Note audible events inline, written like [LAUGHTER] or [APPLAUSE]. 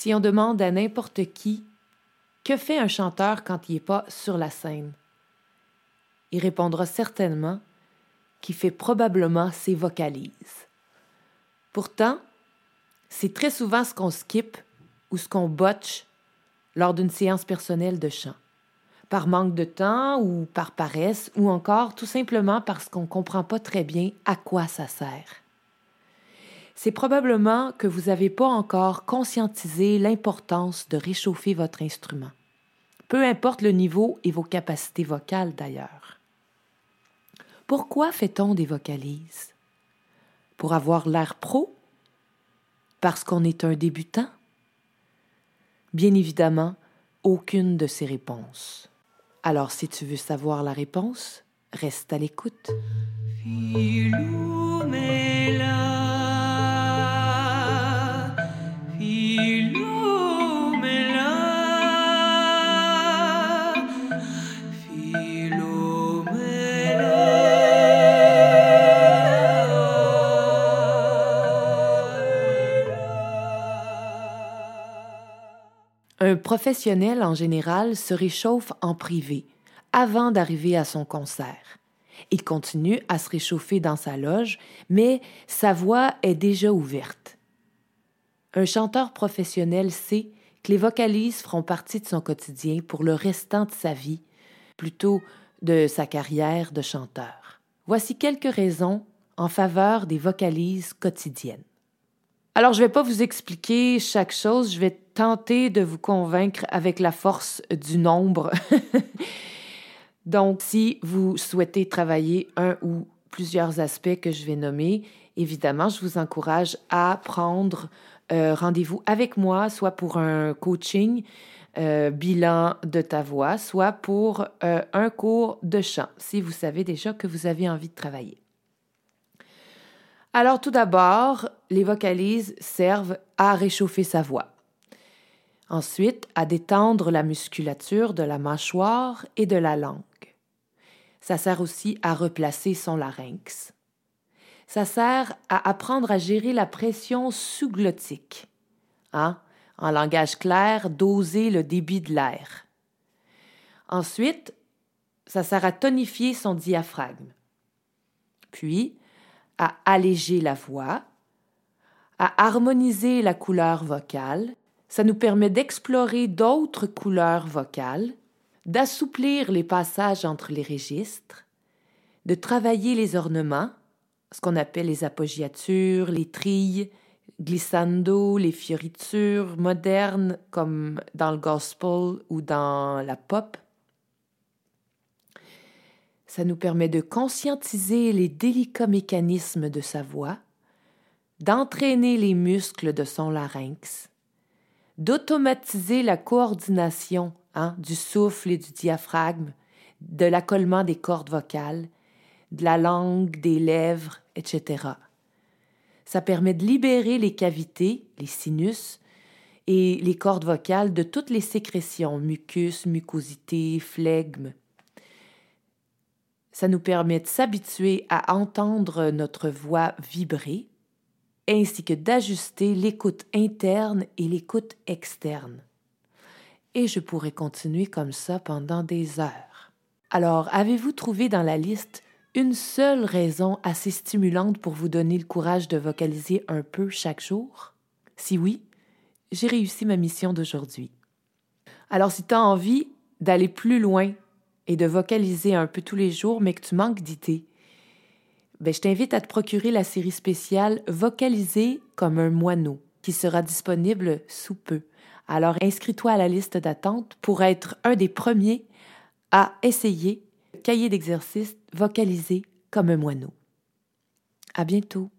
Si on demande à n'importe qui que fait un chanteur quand il n'est pas sur la scène, il répondra certainement qu'il fait probablement ses vocalises. Pourtant, c'est très souvent ce qu'on skip ou ce qu'on botche lors d'une séance personnelle de chant, par manque de temps ou par paresse ou encore tout simplement parce qu'on ne comprend pas très bien à quoi ça sert. C'est probablement que vous n'avez pas encore conscientisé l'importance de réchauffer votre instrument, peu importe le niveau et vos capacités vocales d'ailleurs. Pourquoi fait-on des vocalises? Pour avoir l'air pro? Parce qu'on est un débutant? Bien évidemment, aucune de ces réponses. Alors si tu veux savoir la réponse, reste à l'écoute. Un professionnel en général se réchauffe en privé avant d'arriver à son concert. Il continue à se réchauffer dans sa loge, mais sa voix est déjà ouverte. Un chanteur professionnel sait que les vocalises feront partie de son quotidien pour le restant de sa vie, plutôt de sa carrière de chanteur. Voici quelques raisons en faveur des vocalises quotidiennes. Alors, je ne vais pas vous expliquer chaque chose, je vais tenter de vous convaincre avec la force du nombre. [LAUGHS] Donc, si vous souhaitez travailler un ou plusieurs aspects que je vais nommer, évidemment, je vous encourage à prendre euh, rendez-vous avec moi, soit pour un coaching, euh, bilan de ta voix, soit pour euh, un cours de chant, si vous savez déjà que vous avez envie de travailler. Alors tout d'abord, les vocalises servent à réchauffer sa voix. Ensuite, à détendre la musculature de la mâchoire et de la langue. Ça sert aussi à replacer son larynx. Ça sert à apprendre à gérer la pression sous-glottique. Hein? En langage clair, doser le débit de l'air. Ensuite, ça sert à tonifier son diaphragme. Puis, à alléger la voix, à harmoniser la couleur vocale. Ça nous permet d'explorer d'autres couleurs vocales, d'assouplir les passages entre les registres, de travailler les ornements, ce qu'on appelle les appoggiatures, les trilles, glissando, les fioritures modernes comme dans le gospel ou dans la pop, ça nous permet de conscientiser les délicats mécanismes de sa voix, d'entraîner les muscles de son larynx, d'automatiser la coordination hein, du souffle et du diaphragme, de l'accollement des cordes vocales, de la langue, des lèvres, etc. Ça permet de libérer les cavités, les sinus, et les cordes vocales de toutes les sécrétions, mucus, mucosité, flegme, ça nous permet de s'habituer à entendre notre voix vibrer, ainsi que d'ajuster l'écoute interne et l'écoute externe. Et je pourrais continuer comme ça pendant des heures. Alors, avez-vous trouvé dans la liste une seule raison assez stimulante pour vous donner le courage de vocaliser un peu chaque jour? Si oui, j'ai réussi ma mission d'aujourd'hui. Alors, si tu as envie d'aller plus loin et de vocaliser un peu tous les jours, mais que tu manques d'idées, ben, je t'invite à te procurer la série spéciale Vocaliser comme un moineau, qui sera disponible sous peu. Alors inscris-toi à la liste d'attente pour être un des premiers à essayer le cahier d'exercice Vocaliser comme un moineau. À bientôt.